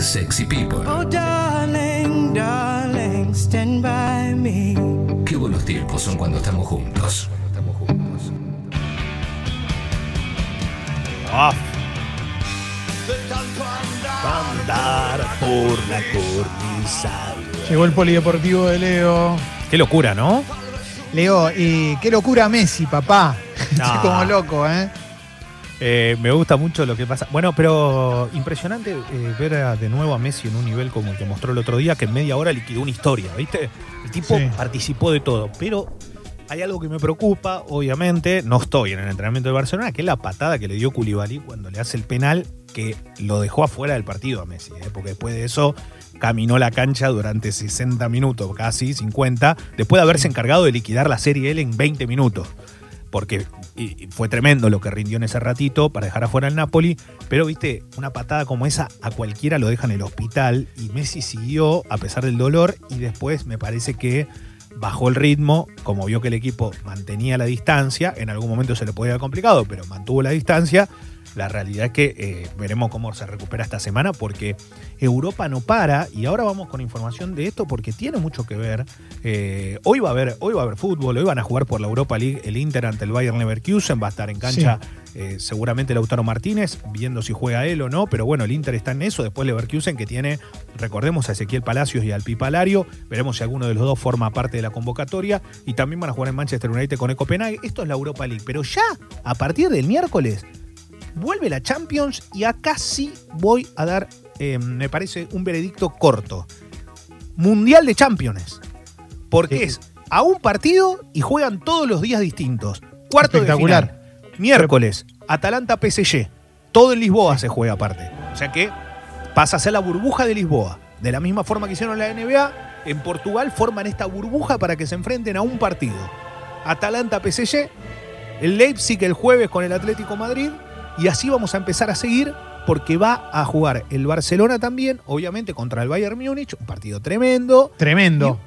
Sexy People. Oh, darling, darling, stand by me. Qué buenos tiempos son cuando estamos juntos. Estamos juntos. Ah. Andar por la cornisa. Llegó el polideportivo de Leo. Qué locura, ¿no? Leo, y qué locura Messi, papá. Estoy Ah. como loco, ¿eh? Eh, me gusta mucho lo que pasa. Bueno, pero impresionante eh, ver a- de nuevo a Messi en un nivel como el que mostró el otro día, que en media hora liquidó una historia, ¿viste? El tipo Sí. participó de todo, pero hay algo que me preocupa, obviamente, no estoy en el entrenamiento de Barcelona, que es la patada que le dio Koulibaly cuando le hace el penal que lo dejó afuera del partido a Messi, ¿eh? porque después de eso caminó la cancha durante 60 minutos, casi 50, después de haberse encargado de liquidar la serie él en 20 minutos porque fue tremendo lo que rindió en ese ratito para dejar afuera al Napoli, pero viste, una patada como esa a cualquiera lo deja en el hospital y Messi siguió a pesar del dolor y después me parece que bajó el ritmo, como vio que el equipo mantenía la distancia, en algún momento se le podía haber complicado, pero mantuvo la distancia. La realidad es que eh, veremos cómo se recupera esta semana porque Europa no para y ahora vamos con información de esto porque tiene mucho que ver. Eh, hoy, va a haber, hoy va a haber fútbol, hoy van a jugar por la Europa League el Inter ante el Bayern Leverkusen, va a estar en cancha eh, seguramente Lautaro Martínez, viendo si juega él o no, pero bueno, el Inter está en eso, después Leverkusen que tiene, recordemos a Ezequiel Palacios y al Pipalario, veremos si alguno de los dos forma parte de la convocatoria y también van a jugar en Manchester United con Copenhague, esto es la Europa League, pero ya a partir del miércoles vuelve la Champions y acá sí voy a dar, eh, me parece, un veredicto corto. Mundial de Champions. Porque Sí. es a un partido y juegan todos los días distintos. Cuarto de Espectacular. final. Miércoles, Atalanta PSG. Todo en Lisboa se juega aparte. O sea que pasa a ser la burbuja de Lisboa. De la misma forma que hicieron la NBA, en Portugal forman esta burbuja para que se enfrenten a un partido. Atalanta PSG, el Leipzig el jueves con el Atlético Madrid y así vamos a empezar a seguir porque va a jugar el Barcelona también, obviamente contra el Bayern Múnich, un partido tremendo. Tremendo.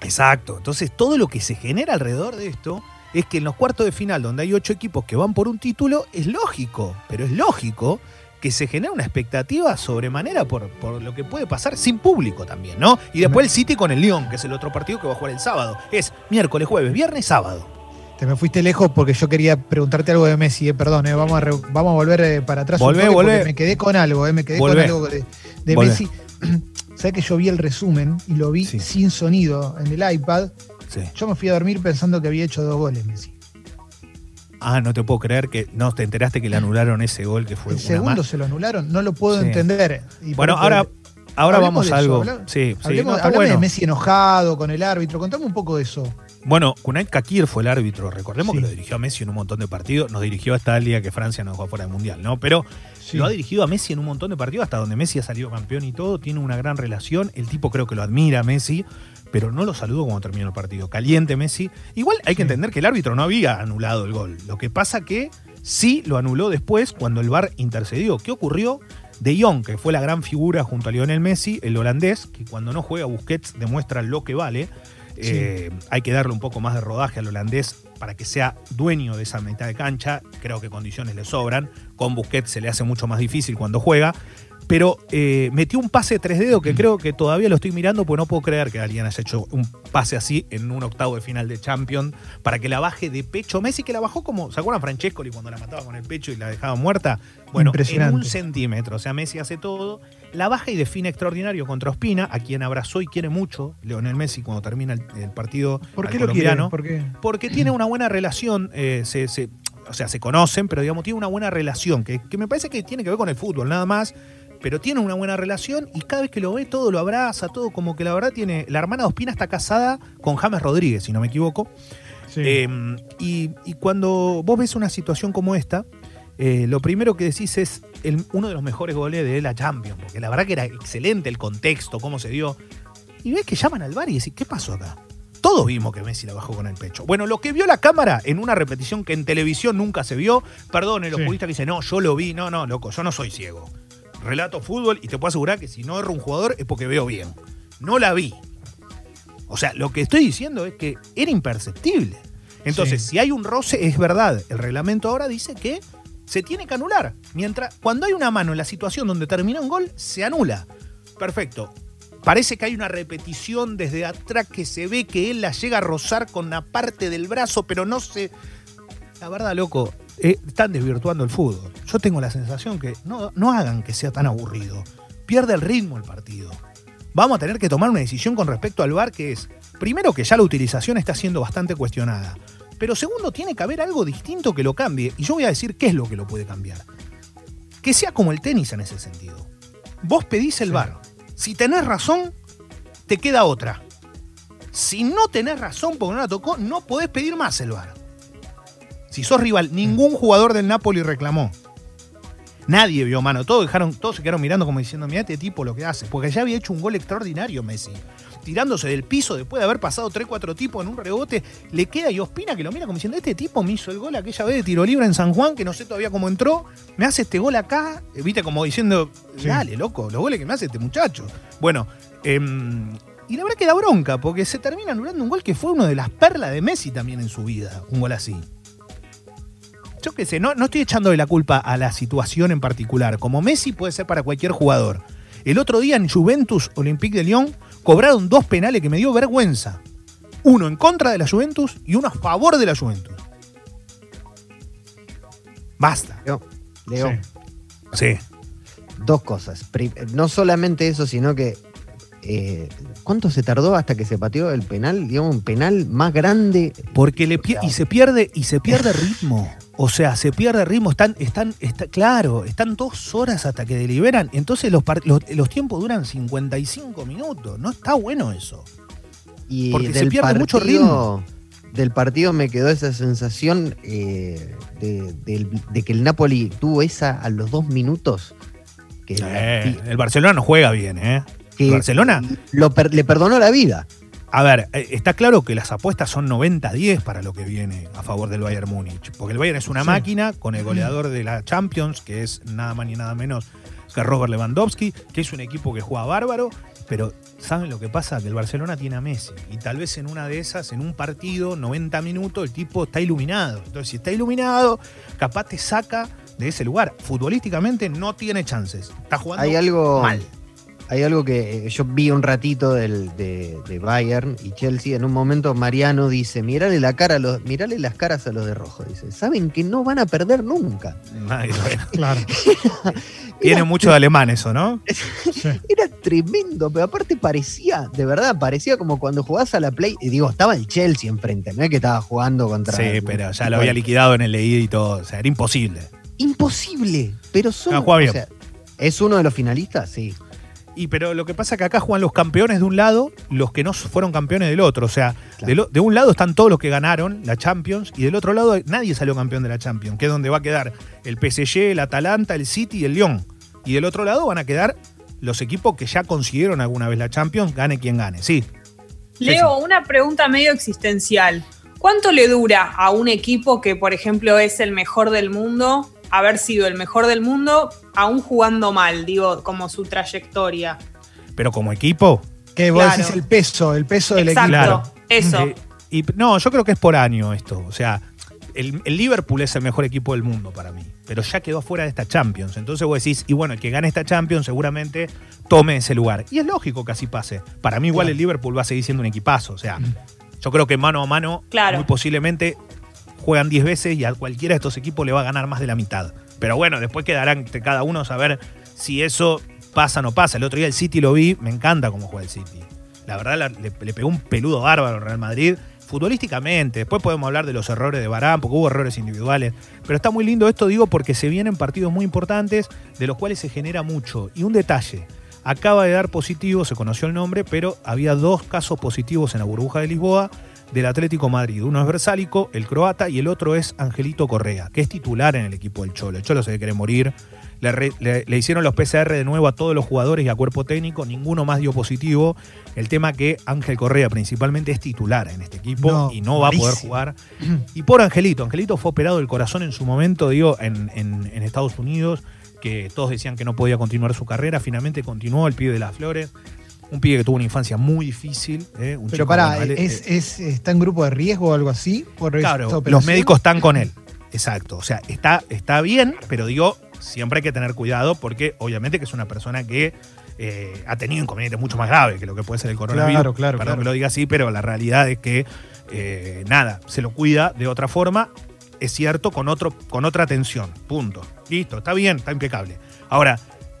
Exacto. Entonces, todo lo que se genera alrededor de esto es que en los cuartos de final, donde hay ocho equipos que van por un título, es lógico, pero es lógico que se genera una expectativa sobremanera por, por lo que puede pasar sin público también, ¿no? Y después el City con el Lyon, que es el otro partido que va a jugar el sábado. Es miércoles, jueves, viernes, sábado. Te me fuiste lejos porque yo quería preguntarte algo de Messi, eh, perdón, eh, vamos, a re- vamos a volver eh, para atrás. Volvé, volvé. Me quedé con algo, eh, me quedé Volvé. con algo de, de Volvé. Messi. ¿Sabes que yo vi el resumen y lo vi Sí. sin sonido en el iPad? Sí. Yo me fui a dormir pensando que había hecho dos goles Messi. Ah, no te puedo creer que no te enteraste que le anularon ese gol que fue el una segundo se lo anularon, no lo puedo Sí. entender. Y Bueno, ahora, ahora vamos a eso, algo. habla- sí, hablemos, no, hablame de. Messi enojado con el árbitro, contame un poco de eso. Bueno, Kunait Kakir fue el árbitro. Recordemos Sí. que lo dirigió a Messi en un montón de partidos. Nos dirigió hasta el día que Francia nos dejó fuera del Mundial, ¿no? Pero Sí. lo ha dirigido a Messi en un montón de partidos, hasta donde Messi ha salido campeón y todo. Tiene una gran relación. El tipo creo que lo admira a Messi, pero no lo saludó cuando terminó el partido. Caliente Messi. Igual hay que entender que el árbitro no había anulado el gol. Lo que pasa que sí lo anuló después cuando el VAR intercedió. ¿Qué ocurrió? De Jong, que fue la gran figura junto a Lionel Messi, el holandés, que cuando no juega Busquets demuestra lo que vale. Eh, hay que darle un poco más de rodaje al holandés para que sea dueño de esa mitad de cancha. Creo que condiciones le sobran. Con Busquets se le hace mucho más difícil cuando juega. Pero eh, metió un pase de tres dedos que creo que todavía lo estoy mirando porque no puedo creer que alguien haya hecho un pase así en un octavo de final de Champions para que la baje de pecho. Messi que la bajó como, ¿se acuerdan Francescoli cuando la mataba con el pecho y la dejaba muerta? Bueno, en un centímetro. O sea, Messi hace todo. La baja y define extraordinario contra Ospina, a quien abrazó y quiere mucho Leonel Messi cuando termina el, el partido ¿Por al qué lo quiere? ¿Por qué? porque tiene una buena relación, eh, se, se- o sea, se conocen, pero digamos, tiene una buena relación, que, que me parece que tiene que ver con el fútbol, nada más, pero tiene una buena relación y cada vez que lo ve todo lo abraza, todo como que la verdad tiene, la hermana Ospina está casada con James Rodríguez, si no me equivoco, Sí. Eh, y, y cuando vos ves una situación como esta, eh, lo primero que decís es el- uno de los mejores goles de la Champions, porque la verdad que era excelente el contexto, cómo se dio. Y ves que llaman al bar y decís, ¿qué pasó acá? Todos vimos que Messi la bajó con el pecho. Bueno, lo que vio la cámara en una repetición que en televisión nunca se vio, perdón, el Sí. que dice, no, yo lo vi, no, no, loco, yo no soy ciego. Relato fútbol y te puedo asegurar que si no erro un jugador es porque veo bien. No la vi. O sea, lo que estoy diciendo es que era imperceptible. Entonces, Sí. si hay un roce, es verdad. El reglamento ahora dice que se tiene que anular. Mientras, cuando hay una mano en la situación donde termina un gol, se anula. Perfecto. Parece que hay una repetición desde atrás que se ve que él la llega a rozar con una parte del brazo, pero no se. La verdad, loco, eh, están desvirtuando el fútbol. Yo tengo la sensación que no, no hagan que sea tan aburrido. Pierde el ritmo el partido. Vamos a tener que tomar una decisión con respecto al VAR que es, primero que ya la utilización está siendo bastante cuestionada, pero segundo tiene que haber algo distinto que lo cambie y yo voy a decir qué es lo que lo puede cambiar. Que sea como el tenis en ese sentido. Vos pedís el VAR. Si tenés razón, te queda otra. Si no tenés razón porque no la tocó, no podés pedir más el VAR. Si sos rival, ningún jugador del Napoli reclamó. Nadie vio mano. Todos, dejaron, todos se quedaron mirando como diciendo, mira este tipo lo que hace. Porque ya había hecho un gol extraordinario Messi. Tirándose del piso después de haber pasado 3-4 tipos en un rebote. Le queda y Ospina que lo mira como diciendo, este tipo me hizo el gol aquella vez de tiro libre en San Juan, que no sé todavía cómo entró. Me hace este gol acá. Eh, Viste como diciendo, Sí. dale, loco, los goles que me hace este muchacho. Bueno, em, y la verdad que da bronca, porque se termina anulando un gol que fue uno de las perlas de Messi también en su vida. Un gol así. Yo qué sé, no, no estoy echando de la culpa a la situación en particular. Como Messi puede ser para cualquier jugador. El otro día en Juventus Olympique de Lyon cobraron dos penales que me dio vergüenza. Uno en contra de la Juventus y uno a favor de la Juventus. Basta. Leo, Leo, Sí. dos cosas. No solamente eso, sino que. eh, ¿Cuánto se tardó hasta que se pateó el penal? Digamos, un penal más grande. Porque le y se pierde y se pierde ritmo. O sea, se pierde ritmo. Están, están, está, claro, están dos horas hasta que deliberan. Entonces los, los, los tiempos duran 55 minutos. No está bueno eso. Y Porque se pierde mucho partido- Del partido me quedó esa sensación eh, de, de que el Napoli tuvo esa a los dos minutos. Que, la- Eh, el Barcelona no juega bien, ¿eh? que el Barcelona. lo per- le perdonó la vida. A ver, eh, está claro que las apuestas son 90-10 para lo que viene a favor del Bayern Múnich. Porque el Bayern es una Sí. máquina con el goleador de la Champions, que es nada más ni nada menos que Robert Lewandowski, que es un equipo que juega bárbaro. Pero, ¿saben lo que pasa? Que el Barcelona tiene a Messi. Y tal vez en una de esas, en un partido, 90 minutos, el tipo está iluminado. Entonces, si está iluminado, capaz te saca de ese lugar. Futbolísticamente no tiene chances. Está jugando Hay algo, mal. Hay algo que eh, yo vi un ratito del, de, de Bayern y Chelsea. En un momento Mariano dice, mirale la cara a los, mirale las caras a los de rojo. Dice, saben que no van a perder nunca. Bueno, Claro. tiene Era mucho de alemán eso, ¿no? Era tremendo, pero aparte parecía, de verdad, parecía como cuando jugás a la Play. Y digo, estaba el Chelsea enfrente, no es que estaba jugando contra. Sí, pero ya lo había liquidado en el leído y todo. O sea, era imposible. Imposible, pero son. No, o sea, ¿Es uno de los finalistas? Sí. Y pero lo que pasa es que acá juegan los campeones de un lado, los que no fueron campeones del otro. O sea, Claro. de, lo- de un lado están todos los que ganaron la Champions y del otro lado nadie salió campeón de la Champions, que es donde va a quedar el PSG, el Atalanta, el City y el Lyon. Y del otro lado van a quedar los equipos que ya consiguieron alguna vez la Champions, gane quien gane. Sí. Leo, una pregunta medio existencial. ¿Cuánto le dura a un equipo que, por ejemplo, es el mejor del mundo, haber sido el mejor del mundo, aún jugando mal, digo, como su trayectoria? Pero como equipo, Que vos Claro. decís el peso, el peso del Exacto, equipo. Claro. eso. Eh, y, no, yo creo que es por año esto. O sea, el, el Liverpool es el mejor equipo del mundo para mí. Pero ya quedó fuera de esta Champions. Entonces vos decís, y bueno, el que gane esta Champions seguramente tome ese lugar. Y es lógico que así pase. Para mí, igual Claro. el Liverpool va a seguir siendo un equipazo. O sea, yo creo que mano a mano, Claro. muy posiblemente juegan 10 veces y a cualquiera de estos equipos le va a ganar más de la mitad. Pero bueno, después quedarán cada uno saber si eso pasa o no pasa. El otro día el City lo vi, me encanta cómo juega el City. La verdad le, le pegó un peludo bárbaro al Real Madrid. Futbolísticamente, después podemos hablar de los errores de Barán, porque hubo errores individuales. Pero está muy lindo esto, digo, porque se vienen partidos muy importantes de los cuales se genera mucho. Y un detalle, acaba de dar positivo, se conoció el nombre, pero había dos casos positivos en la burbuja de Lisboa del Atlético Madrid. Uno es Versálico, el croata, y el otro es Angelito Correa, que es titular en el equipo del Cholo. El Cholo se quiere morir. Le, re- le- le hicieron los PCR de nuevo a todos los jugadores y a cuerpo técnico, ninguno más dio positivo. El tema que Ángel Correa principalmente es titular en este equipo No, y no va a poder jugar. Y por Angelito, Angelito fue operado del corazón en su momento, digo, en, en- en Estados Unidos, que todos decían que no podía continuar su carrera, finalmente continuó el pibe de las flores. Un pibe que tuvo una infancia muy difícil. ¿eh? Un Pero pará, con- ¿es, es- ¿está en grupo de riesgo o algo así? Por Claro, los médicos están con él. exacto. O sea, está, está bien, pero digo, siempre hay que tener cuidado porque obviamente que es una persona que eh, ha tenido inconvenientes mucho más graves que lo que puede ser el coronavirus. Claro, claro, Perdón claro. que lo diga así, pero la realidad es que eh, nada, se lo cuida de otra forma, es cierto, con, otro, con otra atención. Punto. Listo, está bien, está impecable. Ahora,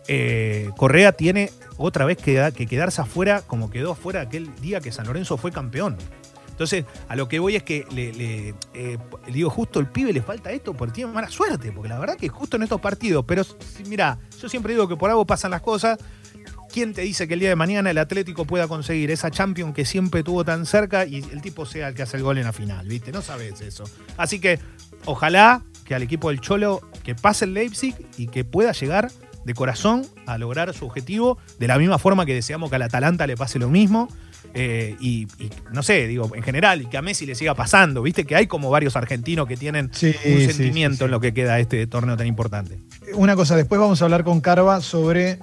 eh, Correa tiene otra vez que, que quedarse afuera como quedó afuera aquel día que San Lorenzo fue campeón. Entonces, a lo que voy es que le, eh, digo, justo el pibe le falta esto porque tiene mala suerte, porque la verdad que justo en estos partidos, pero mira, yo siempre digo que por algo pasan las cosas. ¿Quién te dice que el día de mañana el Atlético pueda conseguir esa Champions que siempre tuvo tan cerca y el tipo sea el que hace el gol en la final? ¿Viste? No sabes eso. Así que ojalá que al equipo del Cholo que pase el Leipzig y que pueda llegar de corazón a lograr su objetivo de la misma forma que deseamos que al Atalanta le pase lo mismo. eh, y, y, no sé, digo, en general, y que a Messi le siga pasando. Viste que hay como varios argentinos que tienen Sí, un sí, sentimiento sí, en lo que queda este torneo tan importante. Una cosa, después vamos a hablar con Carva sobre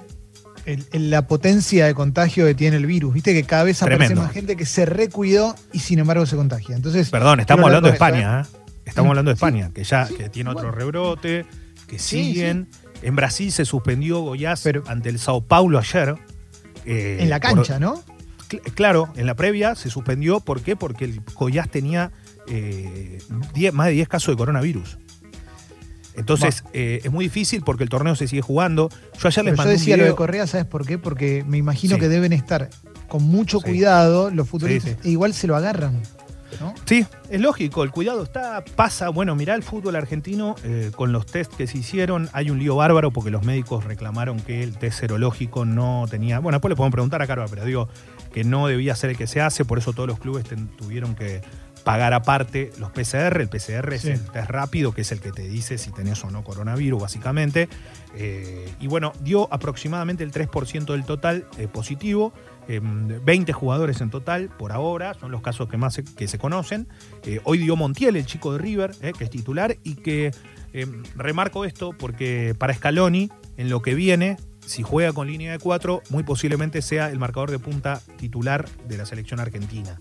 el- el- la potencia de contagio que tiene el virus. Viste que cada vez aparece más gente que se recuidó y sin embargo se contagia. Entonces, Perdón, estamos hablando de España, ¿eh? Estamos Mm, hablando de España, que ya que tiene otro rebrote, que siguen. En Brasil se suspendió Goiás Pero- ante el Sao Paulo ayer. eh, en la por- cancha, ¿no? Cl- Claro, en la previa se suspendió. ¿Por qué? Porque el Goiás tenía eh, 10 más de 10 casos de coronavirus. Entonces, eh, es muy difícil porque el torneo se sigue jugando. Yo ayer les yo mandé un decía lo de. Correa, ¿sabes por qué? Porque me imagino Sí. que deben estar con mucho Sí. cuidado los futbolistas. Sí. E igual se lo agarran. ¿No? Sí, es lógico, el cuidado está, pasa, bueno, mirá el fútbol argentino, eh, con los test que se hicieron, hay un lío bárbaro porque los médicos reclamaron que el test serológico no tenía, bueno, después le podemos preguntar a Carva, pero digo que no debía ser el que se hace, por eso todos los clubes ten- tuvieron que pagar aparte los PCR, el PCR Sí. es el test rápido, que es el que te dice si tenés o no coronavirus, básicamente, Eh, y bueno, dio aproximadamente el 3% del total eh, positivo, eh, 20 jugadores en total por ahora, son los casos que más se, que se conocen. Eh, hoy dio Montiel, el chico de River, que es titular, y que eh, remarco esto porque para Scaloni, en lo que viene, si juega con línea de 4, muy posiblemente sea el marcador de punta titular de la selección argentina.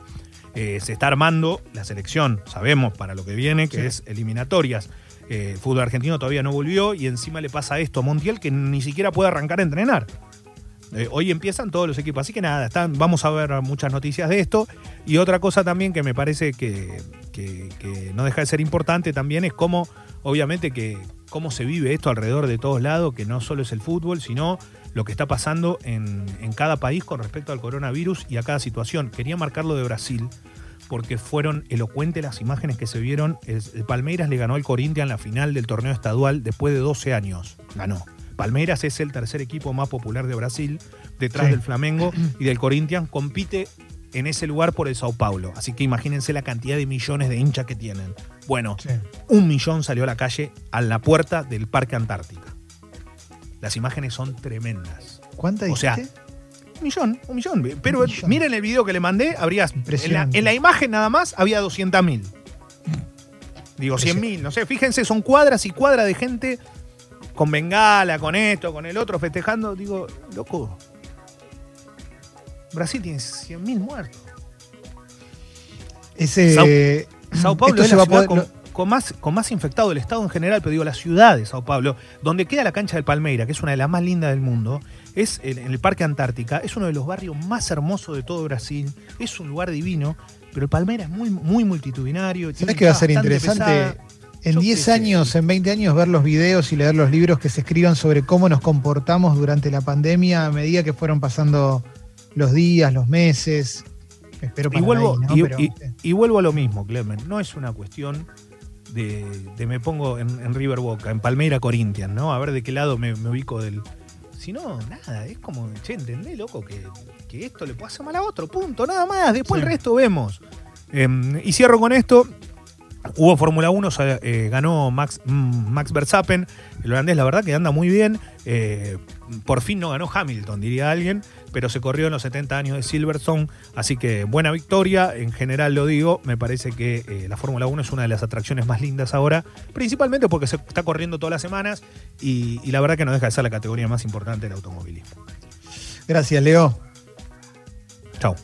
Eh, se está armando la selección, sabemos para lo que viene, que Sí. es eliminatorias. Eh, el fútbol argentino todavía no volvió y encima le pasa esto a Montiel que ni siquiera puede arrancar a entrenar. Eh, hoy empiezan todos los equipos, así que nada, están, vamos a ver muchas noticias de esto. Y otra cosa también que me parece que, que- que no deja de ser importante también es cómo, obviamente, que cómo se vive esto alrededor de todos lados, que no solo es el fútbol, sino lo que está pasando en, en cada país con respecto al coronavirus y a cada situación. Quería marcarlo de Brasil porque fueron elocuentes las imágenes que se vieron. El, Palmeiras le ganó al Corinthians en la final del torneo estadual después de 12 años. Ganó. Palmeiras es el tercer equipo más popular de Brasil, detrás Sí. del Flamengo y del Corinthians. Compite en ese lugar por el Sao Paulo. Así que imagínense la cantidad de millones de hinchas que tienen. Bueno, Sí. un millón salió a la calle a la puerta del Parque Antártica. Las imágenes son tremendas. ¿Cuánta O sea? Un millón, un millón. Pero Un millón. miren el video que le mandé, habría. En la, en la imagen nada más había 200 mil. Digo, 100 mil, no sé. Fíjense, son cuadras y cuadras de gente con bengala, con esto, con el otro, festejando. Digo, loco. Brasil tiene 100 mil muertos. Ese, Sao Paulo es la ciudad poder- con, con más, con más infectado del estado en general, pero digo, la ciudad de Sao Paulo, donde queda la cancha del Palmeira, que es una de las más lindas del mundo, es en, en el Parque Antártica, es uno de los barrios más hermosos de todo Brasil, es un lugar divino, pero el Palmeira es muy, muy multitudinario. ¿Sabes que va a ser interesante? pesada. En Yo 10 qué sé. años, en 20 años, ver los videos y leer los libros que se escriban sobre cómo nos comportamos durante la pandemia a medida que fueron pasando los días, los meses. Espero Y para vuelvo, ahí, ¿no? y, Pero, y- y vuelvo a lo mismo, Clemen. No es una cuestión de, de me pongo en, en River Boca, en Palmeira Corinthians, ¿no? A ver de qué lado me, me ubico del. Si no, nada, es como, che, ¿entendés, loco? Que, que esto le puede hacer mal a otro, punto, nada más. Después Sí. el resto vemos. Em, y cierro con esto. Hubo Fórmula 1, sa- eh, ganó Max, mm, Max Verstappen, el holandés, la verdad que anda muy bien. Eh, por fin no ganó Hamilton, diría alguien, pero se corrió en los 70 años de Silverstone, así que buena victoria. En general lo digo, me parece que eh, la Fórmula 1 es una de las atracciones más lindas ahora, principalmente porque se está corriendo todas las semanas y, y la verdad que no deja de ser la categoría más importante del automovilismo. Gracias, Leo. Chao.